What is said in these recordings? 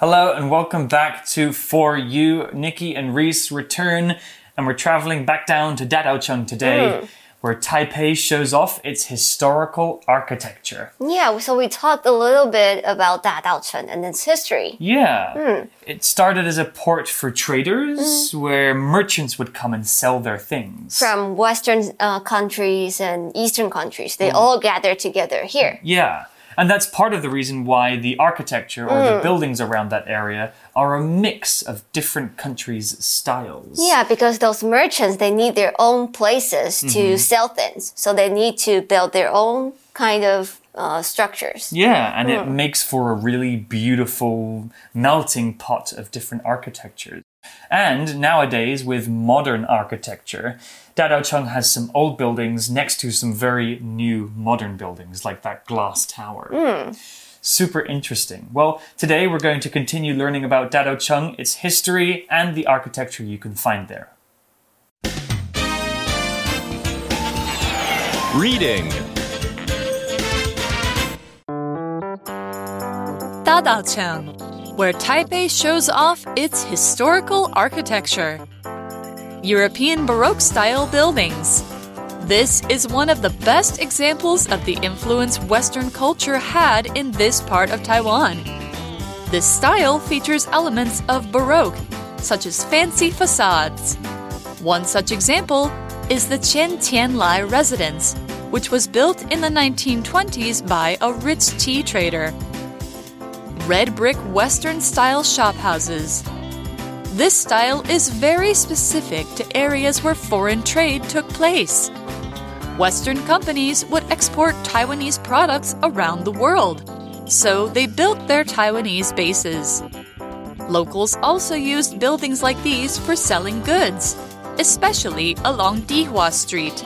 Hello and welcome back to For You. Nikki and Reese return, and we're traveling back down to Dadaocheng today, hmm. where Taipei shows off its historical architecture. Yeah, so we talked a little bit about Dadaocheng and its history. Yeah. Hmm. It started as a port for traders, hmm. where merchants would come and sell their things. From Western uh, countries and Eastern countries, they all gathered together here. Yeah. And that's part of the reason why the architecture or the hmm. buildings around that area are a mix of different countries' styles. Yeah, because those merchants, they need their own places to mm-hmm. sell things. So they need to build their own kind of uh, structures. Yeah, and it hmm. makes for a really beautiful melting pot of different architectures. And nowadays, with modern architecture, Dadaocheng has some old buildings next to some very new modern buildings, like that glass tower. Hmm. Super interesting. Well, today we're going to continue learning about Dadaocheng, its history, and the architecture you can find there. Reading Dadaocheng, where Taipei shows off its historical architecture. European Baroque style buildings. This is one of the best examples of the influence Western culture had in this part of Taiwan. This style features elements of Baroque, such as fancy facades. One such example is the Chen Tianlai residence, which was built in the 1920s by a rich tea trader. Red brick Western style shophouses. This style is very specific to areas where foreign trade took place. Western companies would export Taiwanese products around the world, so they built their Taiwanese bases. Locals also used buildings like these for selling goods, especially along Dihua Street.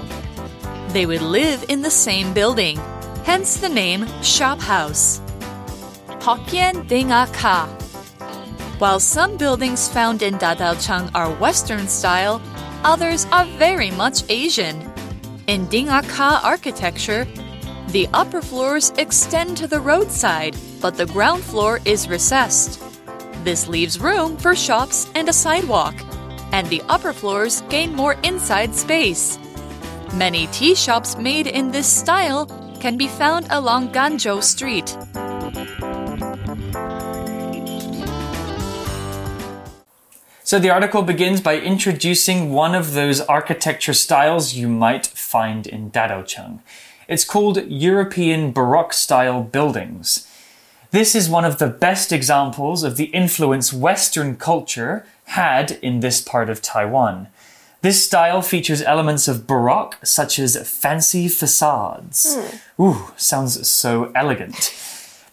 They would live in the same building, hence the name shop house. Hokkien Ding Ka. While some buildings found in Dadaocheng are Western style, others are very much Asian. In Ding A Ka architecture, the upper floors extend to the roadside, but the ground floor is recessed. This leaves room for shops and a sidewalk, and the upper floors gain more inside space. Many tea shops made in this style can be found along Ganzhou Street. So the article begins by introducing one of those architecture styles you might find in Dadaocheng. It's called European Baroque style buildings. This is one of the best examples of the influence Western culture had in this part of Taiwan. This style features elements of Baroque, such as fancy facades. Hmm. Ooh, sounds so elegant.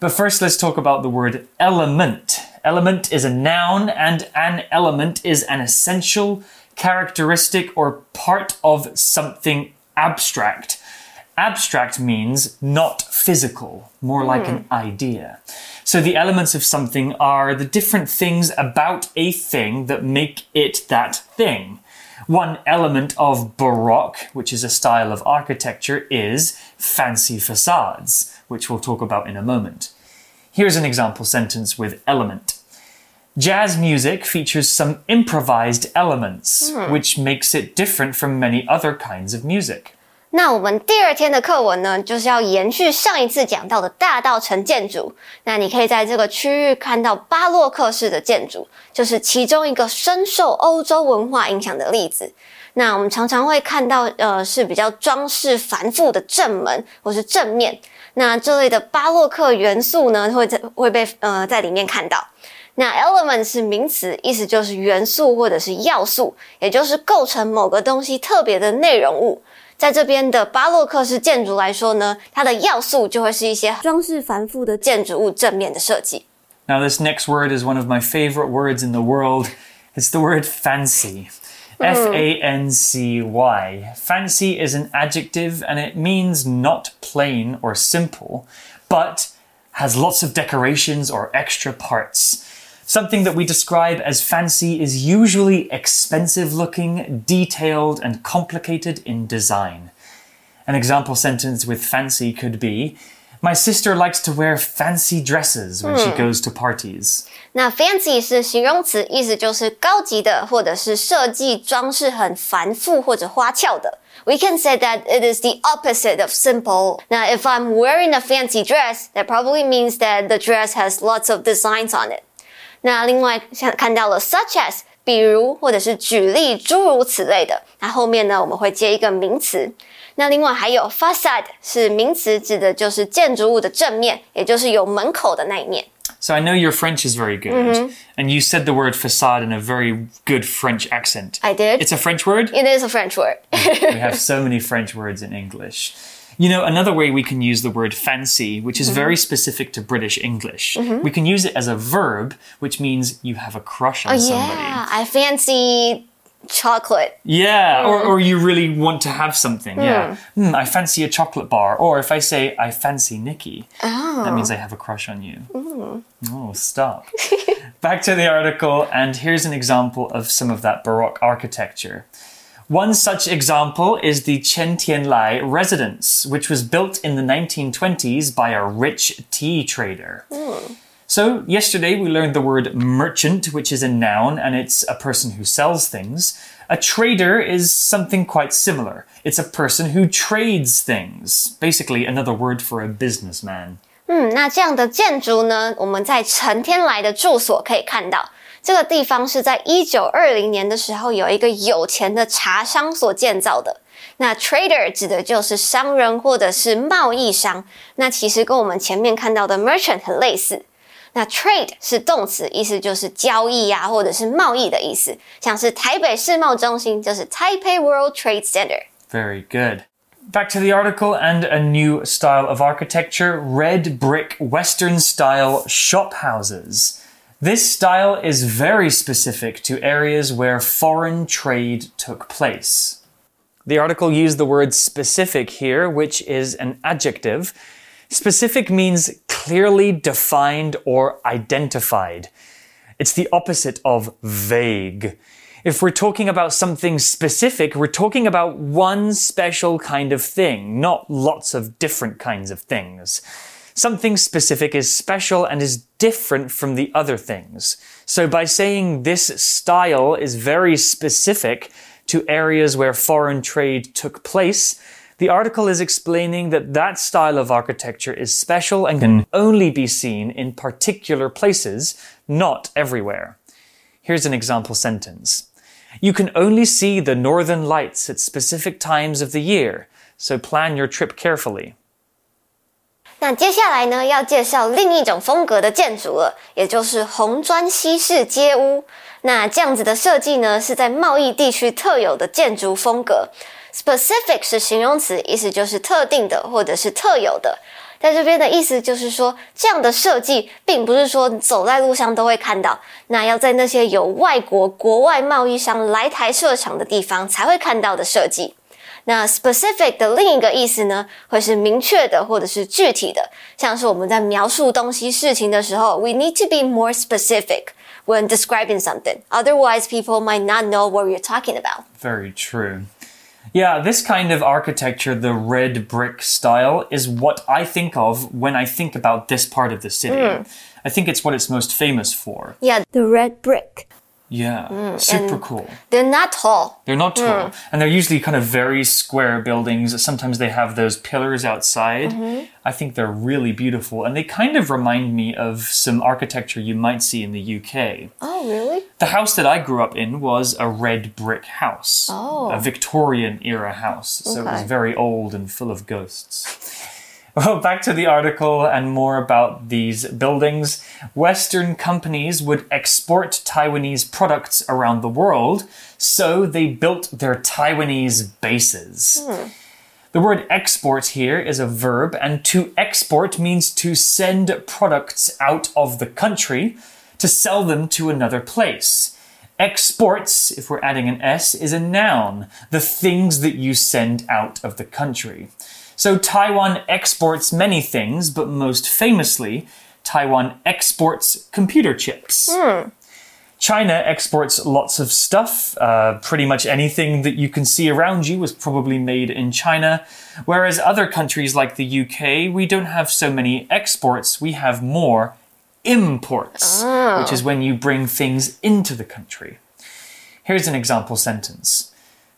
But first, let's talk about the word element. Element is a noun, and an element is an essential characteristic or part of something abstract. Abstract means not physical, more like an hmm. idea. So the elements of something are the different things about a thing that make it that thing. One element of Baroque, which is a style of architecture, is fancy facades, which we'll talk about in a moment. Here's an example sentence with element. Jazz music features some improvised elements, mm. which makes it different from many other kinds of music. 那我们第二天的课文呢，就是要延续上一次讲到的大稻埕建筑。那你可以在这个区域看到巴洛克式的建筑，就是其中一个深受欧洲文化影响的例子。那我们常常会看到，呃，是比较装饰繁复的正门或是正面。那这类的巴洛克元素呢，会在会被呃在里面看到。那 element 是名词，意思就是元素或者是要素，也就是构成某个东西特别的内容物。在这边的巴洛克式建筑来说呢，它的要素就会是一些装饰繁复的建筑物正面的设计。 Now, this next word is one of my favorite words in the world. It's the word fancy. F A N C Y. Fancy is an adjective and it means not plain or simple, but has lots of decorations or extra parts. Something that we describe as fancy is usually expensive looking, detailed, and complicated in design. An example sentence with fancy could be My sister likes to wear fancy dresses when she goes to parties. 那 fancy 是形容词，意思就是高级的，或者是设计装饰很繁复或者花俏的。We can say that it is the opposite of simple. Now, if I'm wearing a fancy dress, that probably means that the dress has lots of designs on it. 那另外像看到了 such as， 比如或者是举例，诸如此类的。那后面呢，我们会接一个名词。那另外还有 facade 是名词，指的就是建筑物的正面，也就是有门口的那一面。 So I know your French is very good, and you said the word facade in a very good French accent. I did. It's a French word? It is a French word. we have so many French words in English. You know, another way we can use the word fancy, which is mm-hmm. very specific to British English, mm-hmm. we can use it as a verb, which means you have a crush on oh, somebody. yeah, I fancy chocolate. Yeah, or, mm. or you really want to have something. Yeah. Mm. Hmm, I fancy a chocolate bar. Or if I say, I fancy Nikki, that oh. means I have a crush on you. Mm. Oh, stop. Back to the article, and here's an example of some of that Baroque architecture. One such example is the Chen Tianlai residence, which was built in the 1920s by a rich tea trader. So, yesterday we learned the word merchant, which is a noun and it's a person who sells things. A trader is something quite similar. It's a person who trades things. Basically, another word for a businessman. 嗯，那这样的建筑呢，我们在陈天来的住所可以看到， 这个地方是在一九二零年的时候，有一个有钱的茶商所建造的。那 trader 指的就是商人或者是贸易商，那其实跟我们前面看到的 merchant 很类似。那 trade 是动词，意思就是交易呀、或者是贸易的意思。像是台北世贸中心就是 Taipei World Trade Center。 Very good. Back to the article and a new style of architecture red brick Western style shop houses. This style is very specific to areas where foreign trade took place. The article used the word specific here, which is an adjective. Specific means clearly defined or identified. It's the opposite of vague. If we're talking about something specific, we're talking about one special kind of thing, not lots of different kinds of things. Something specific is special and is different from the other things. So by saying this style is very specific to areas where foreign trade took place, the article is explaining that that style of architecture is special and can hmm. only be seen in particular places, not everywhere. Here's an example sentence. You can only see the northern lights at specific times of the year, so plan your trip carefully. 那接下来呢，要介绍另一种风格的建筑了，也就是红砖西式街屋。那这样子的设计呢，是在贸易地区特有的建筑风格。Specific 是形容词，意思就是特定的或者是特有的。在这边的意思就是说，这样的设计并不是说走在路上都会看到，那要在那些有外国国外贸易商来台设厂的地方才会看到的设计。那 specific 的另一个意思呢，会是明确的或者是具体的，像是我们在描述东西事情的时候，we need to be more specific when describing something. Otherwise, people might not know what we're talking about. Very true. Yeah, this kind of architecture, the red brick style, is what I think of when I think about this part of the city. I think it's what it's most famous for. Yeah, the red brick. Yeah, mm, super cool. They're not tall. They're not tall, mm. and they're usually kind of very square buildings. Sometimes they have those pillars outside. Mm-hmm. I think they're really beautiful, and they kind of remind me of some architecture you might see in the UK. Oh, really? The house that I grew up in was a red brick house, Oh. a Victorian era house, so it was very old and full of ghosts. Well, back to the article and more about these buildings. Western companies would export Taiwanese products around the world, so they built their Taiwanese bases. Hmm. The word export here is a verb, and to export means to send products out of the country to sell them to another place. Exports, if we're adding an S, is a noun, the things that you send out of the country. So Taiwan exports many things, but most famously, Taiwan exports computer chips. China exports lots of stuff. Uh, pretty much anything that you can see around you was probably made in China. Whereas other countries like the UK, we don't have so many exports, we have more imports, which is when you bring things into the country. Here's an example sentence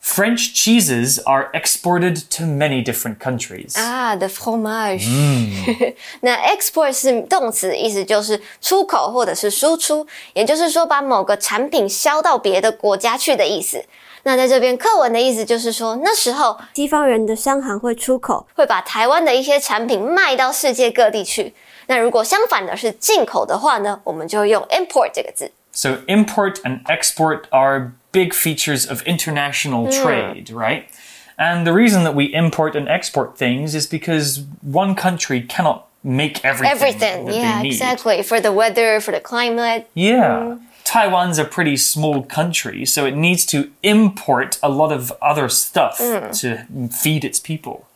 French cheeses are exported to many different countries. 啊，the fromage。那 export 是动词，意思就是出口或者是输出，也就是说把某个产品销到别的国家去的意思。那在这边课文的意思就是说，那时候西方人的商行会出口，会把台湾的一些产品卖到世界各地去。那如果相反的是进口的话呢，我们就用 import 这个字。 So, import and export are big features of international trade, right? And the reason that we import and export things is because one country cannot make everything. Everything, yeah, exactly. For the weather, for the climate. Yeah. Mm. Taiwan's a pretty small country, so it needs to import a lot of other stuff mm. to feed its people.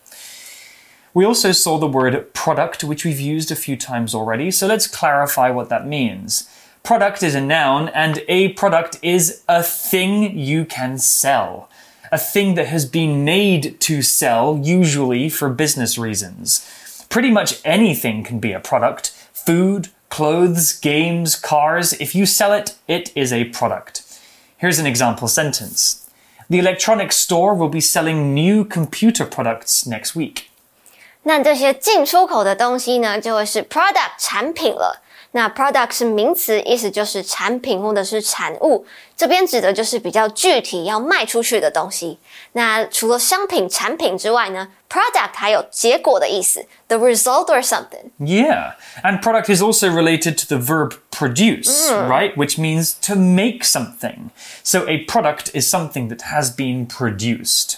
We also saw the word product, which we've used a few times already, so let's clarify what that means Product is a noun, and a product is a thing you can sell. A thing that has been made to sell, usually for business reasons. Pretty much anything can be a product food, clothes, games, cars. If you sell it, it is a product. Here's an example sentence The electronics store will be selling new computer products next week. 那这些进出口的东西呢，就会是 product 产品了。 那 product 是名词，意思就是产品或者是产物，这边指的就是比较具体要卖出去的东西。那除了商品、产品之外呢，product 还有结果的意思，the result or something。 Yeah, and product is also related to the verb produce, right? Which means to make something. So a product is something that has been produced.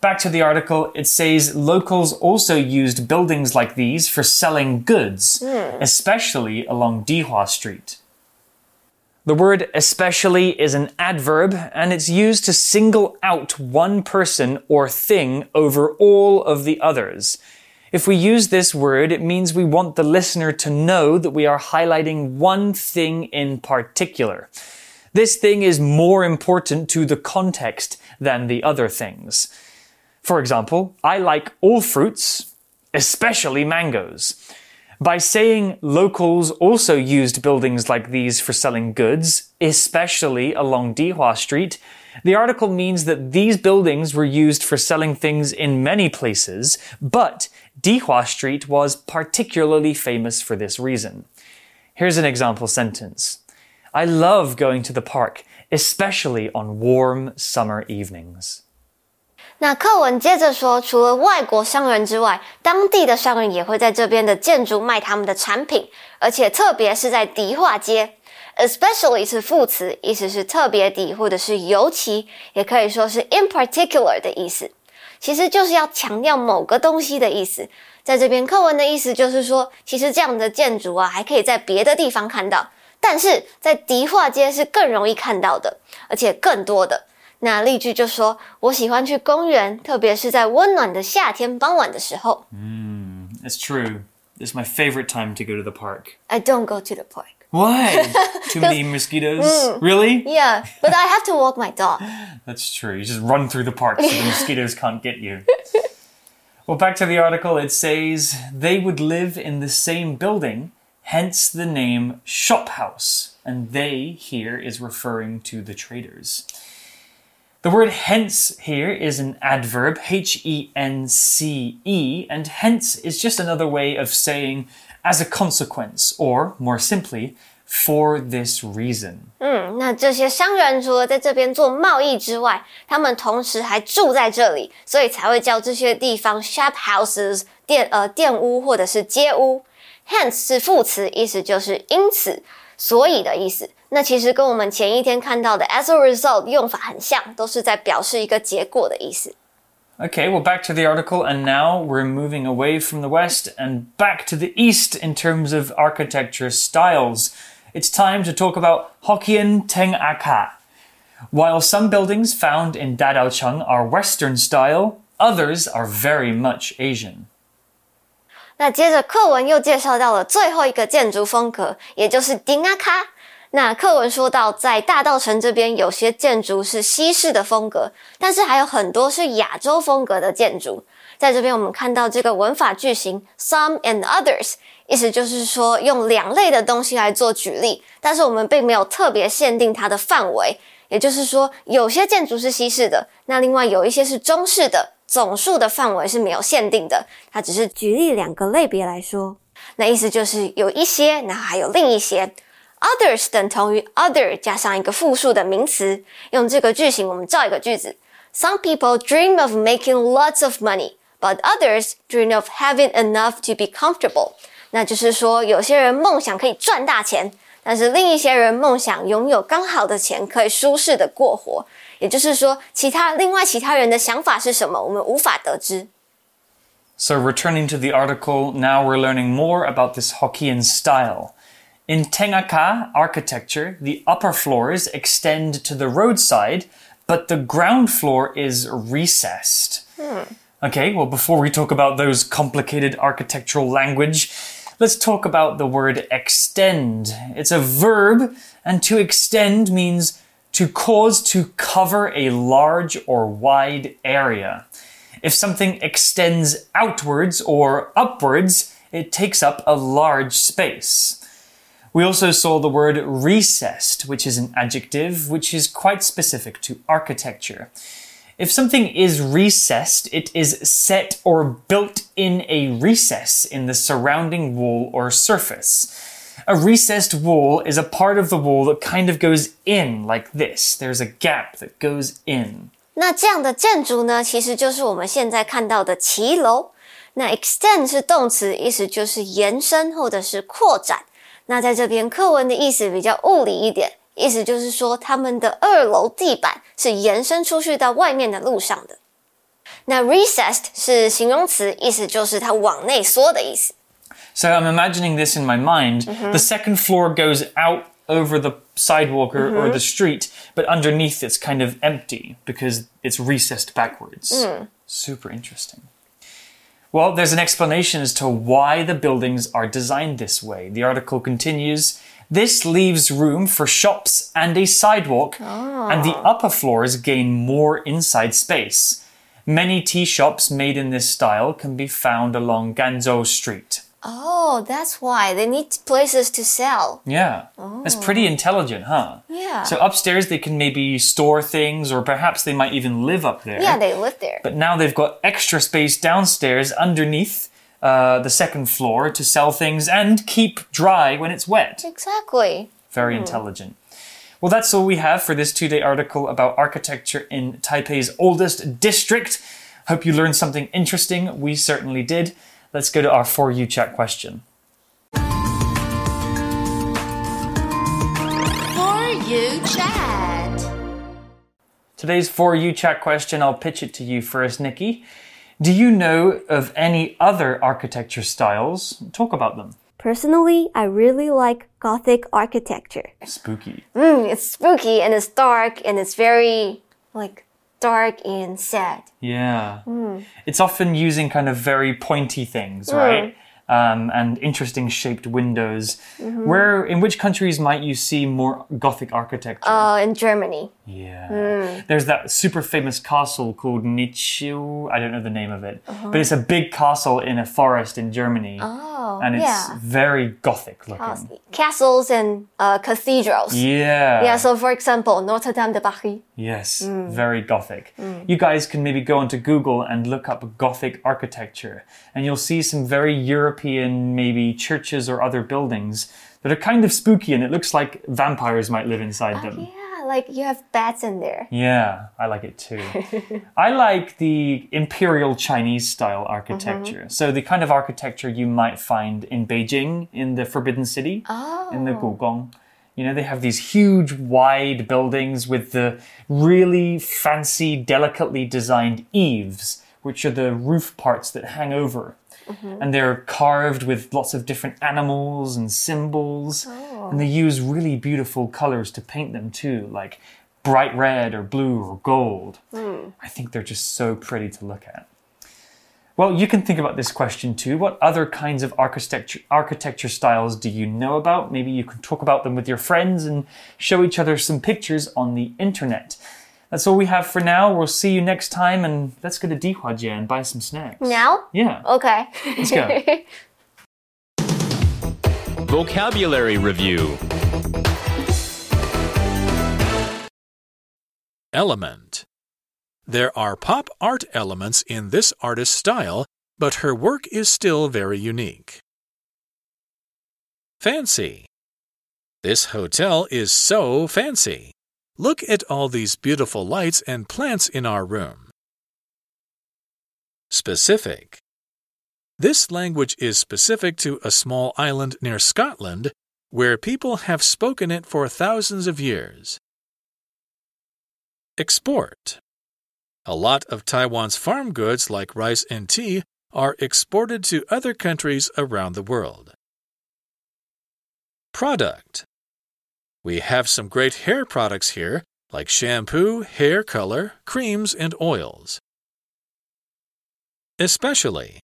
Back to the article, it says locals also used buildings like these for selling goods, hmm. especially along Dihua Street. The word especially is an adverb and it's used to single out one person or thing over all of the others. If we use this word, it means we want the listener to know that we are highlighting one thing in particular. This thing is more important to the context than the other things. For example, I like all fruits, especially mangoes. By saying locals also used buildings like these for selling goods, especially along Dihua Street, the article means that these buildings were used for selling things in many places, but Dihua Street was particularly famous for this reason. Here's an example sentence. I love going to the park, especially on warm summer evenings. 那课文接着说，除了外国商人之外，当地的商人也会在这边的建筑卖他们的产品，而且特别是在迪化街。Especially 是副词，意思是特别的或者是尤其，也可以说是 in particular 的意思。其实就是要强调某个东西的意思。在这边课文的意思就是说，其实这样的建筑啊，还可以在别的地方看到，但是在迪化街是更容易看到的，而且更多的。那例句就说：“我喜欢去公园，特别是在温暖的夏天傍晚的时候。 It's true. This is my favorite time to go to the park. I don't go to the park. Why? Too many mosquitoes? Really? Yeah, but I have to walk my dog. That's true. You just run through the park so the mosquitoes can't get you. Well, back to the article, it says they would live in the same building, hence the name shop house. And they here is referring to the traders. The word hence here is an adverb, H E N C E, and hence is just another way of saying as a consequence, or more simply, for this reason. 嗯，那这些商人除了在这边做贸易之外，他们同时还住在这里，所以才会叫这些地方 shop houses 店呃店屋或者是街屋。Hence 是副词，意思就是因此、所以的意思。 那其实跟我们前一天看到的 as a result 用法很像，都是在表示一个结果的意思。 Okay, well, back to the article, and now we're moving away from the West and back to the East in terms of architecture styles. It's time to talk about Hokkien Teng Aka. While some buildings found in Dadaocheng are Western style, others are very much Asian. 那接着课文又介绍到了最后一个建筑风格，也就是丁阿卡。 那课文说到，在大道城这边有些建筑是西式的风格，但是还有很多是亚洲风格的建筑。在这边我们看到这个文法句型 some and others，意思就是说用两类的东西来做举例，但是我们并没有特别限定它的范围。也就是说，有些建筑是西式的，那另外有一些是中式的，总数的范围是没有限定的。它只是举例两个类别来说，那意思就是有一些，然后还有另一些。Others 等同于 other 加上一个复数的名词。用这个句型，我们造一个句子：Some people dream of making lots of money, but others dream of having enough to be comfortable。那就是说，有些人梦想可以赚大钱，但是另一些人梦想拥有刚好的钱，可以舒适的过活。也就是说，其他另外其他人的想法是什么，我们无法得知。So, returning to the article, now we're learning more about this Hokkien style. In Tengaka architecture, the upper floors extend to the roadside, but the ground floor is recessed. Hmm. Okay, well, before we talk about those complicated architectural language, let's talk about the word extend. It's a verb, and to extend means to cause to cover a large or wide area. If something extends outwards or upwards, it takes up a large space. We also saw the word recessed, which is an adjective which is quite specific to architecture. If something is recessed, it is set or built in a recess in the surrounding wall or surface. A recessed wall is a part of the wall that kind of goes in like this. There's a gap that goes in. 那这样的建筑呢，其实就是我们现在看到的骑楼。那 extend 是动词，意思就是延伸或者是扩展。 那在这边课文的意思比较物理一点，意思就是说他们的二楼地板是延伸出去到外面的路上的。那 recessed 是形容词，意思就是它往内缩的意思。 So I'm imagining this in my mind. The second floor goes out over the sidewalk or, or the street, but underneath it's kind of empty because it's recessed backwards. Super interesting. Well, there's an explanation as to why the buildings are designed this way. The article continues This leaves room for shops and a sidewalk, and the ah. upper floors gain more inside space. Many tea shops made in this style can be found along Ganzhou Street. Oh, that's why they need places to sell. Yeah. That's pretty intelligent, huh? Yeah. So upstairs they can maybe store things or perhaps they might even live up there. Yeah, they live there. But now they've got extra space downstairs underneath uh, the second floor to sell things and keep dry when it's wet. Exactly. Very intelligent. Well, that's all we have for this two day article about architecture in Taipei's oldest district. Hope you learned something interesting. We certainly did. Let's go to our For You chat question. For you chat. Today's For You chat question, I'll pitch it to you first, Nikki. Do you know of any other architecture styles? Talk about them. Personally, I really like Gothic architecture. Spooky. Mm, it's spooky and it's dark and it's very like dark and sad. Yeah. Mm. It's often using kind of very pointy things, mm. right? Um, and interesting shaped windows. Mm-hmm. Where, in which countries might you see more Gothic architecture? Uh, in Germany. Yeah. Mm. There's that super famous castle called Nichiu. I don't know the name of it, uh-huh. but it's a big castle in a forest in Germany. Oh, and it's yeah. very Gothic looking. Castles and uh, cathedrals. Yeah. Yeah, so for example, Notre Dame de Paris. Yes, very Gothic. You guys can maybe go onto Google and look up Gothic architecture, and you'll see some very European, maybe churches or other buildings that are kind of spooky, and it looks like vampires might live inside them. Yeah, like you have bats in there. Yeah, I like it too. I like the imperial Chinese style architecture. Mm-hmm. So the kind of architecture you might find in Beijing in the Forbidden City, in the oh. Gugong. You know, they have these huge, wide buildings with the really fancy, delicately designed eaves, which are the roof parts that hang over. Mm-hmm. And they're carved with lots of different animals and symbols. Oh. And they use really beautiful colors to paint them too, like bright red or blue or gold. Hmm. I think they're just so pretty to look at. Well, you can think about this question too. What other kinds of architecture architecture styles do you know about? Maybe you can talk about them with your friends and show each other some pictures on the internet. That's all we have for now. We'll see you next time and let's go to Dihuajie and buy some snacks. Now? Yeah. OK，Let's go. Vocabulary Review Element. There are pop art elements in this artist's style, but her work is still very unique. Fancy. This hotel is so fancy. Look at all these beautiful lights and plants in our room. Specific. This language is specific to a small island near Scotland where people have spoken it for thousands of years. Export. A lot of Taiwan's farm goods like rice and tea are exported to other countries around the world. Product. We have some great hair products here, like shampoo, hair color, creams, and oils. Especially.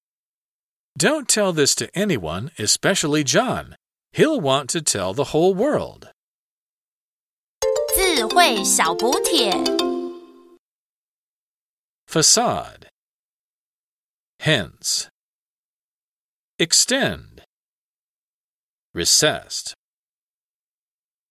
Don't tell this to anyone, especially John. He'll want to tell the whole world. 智慧小补帖。 Facade. Hence. Extend. Recessed.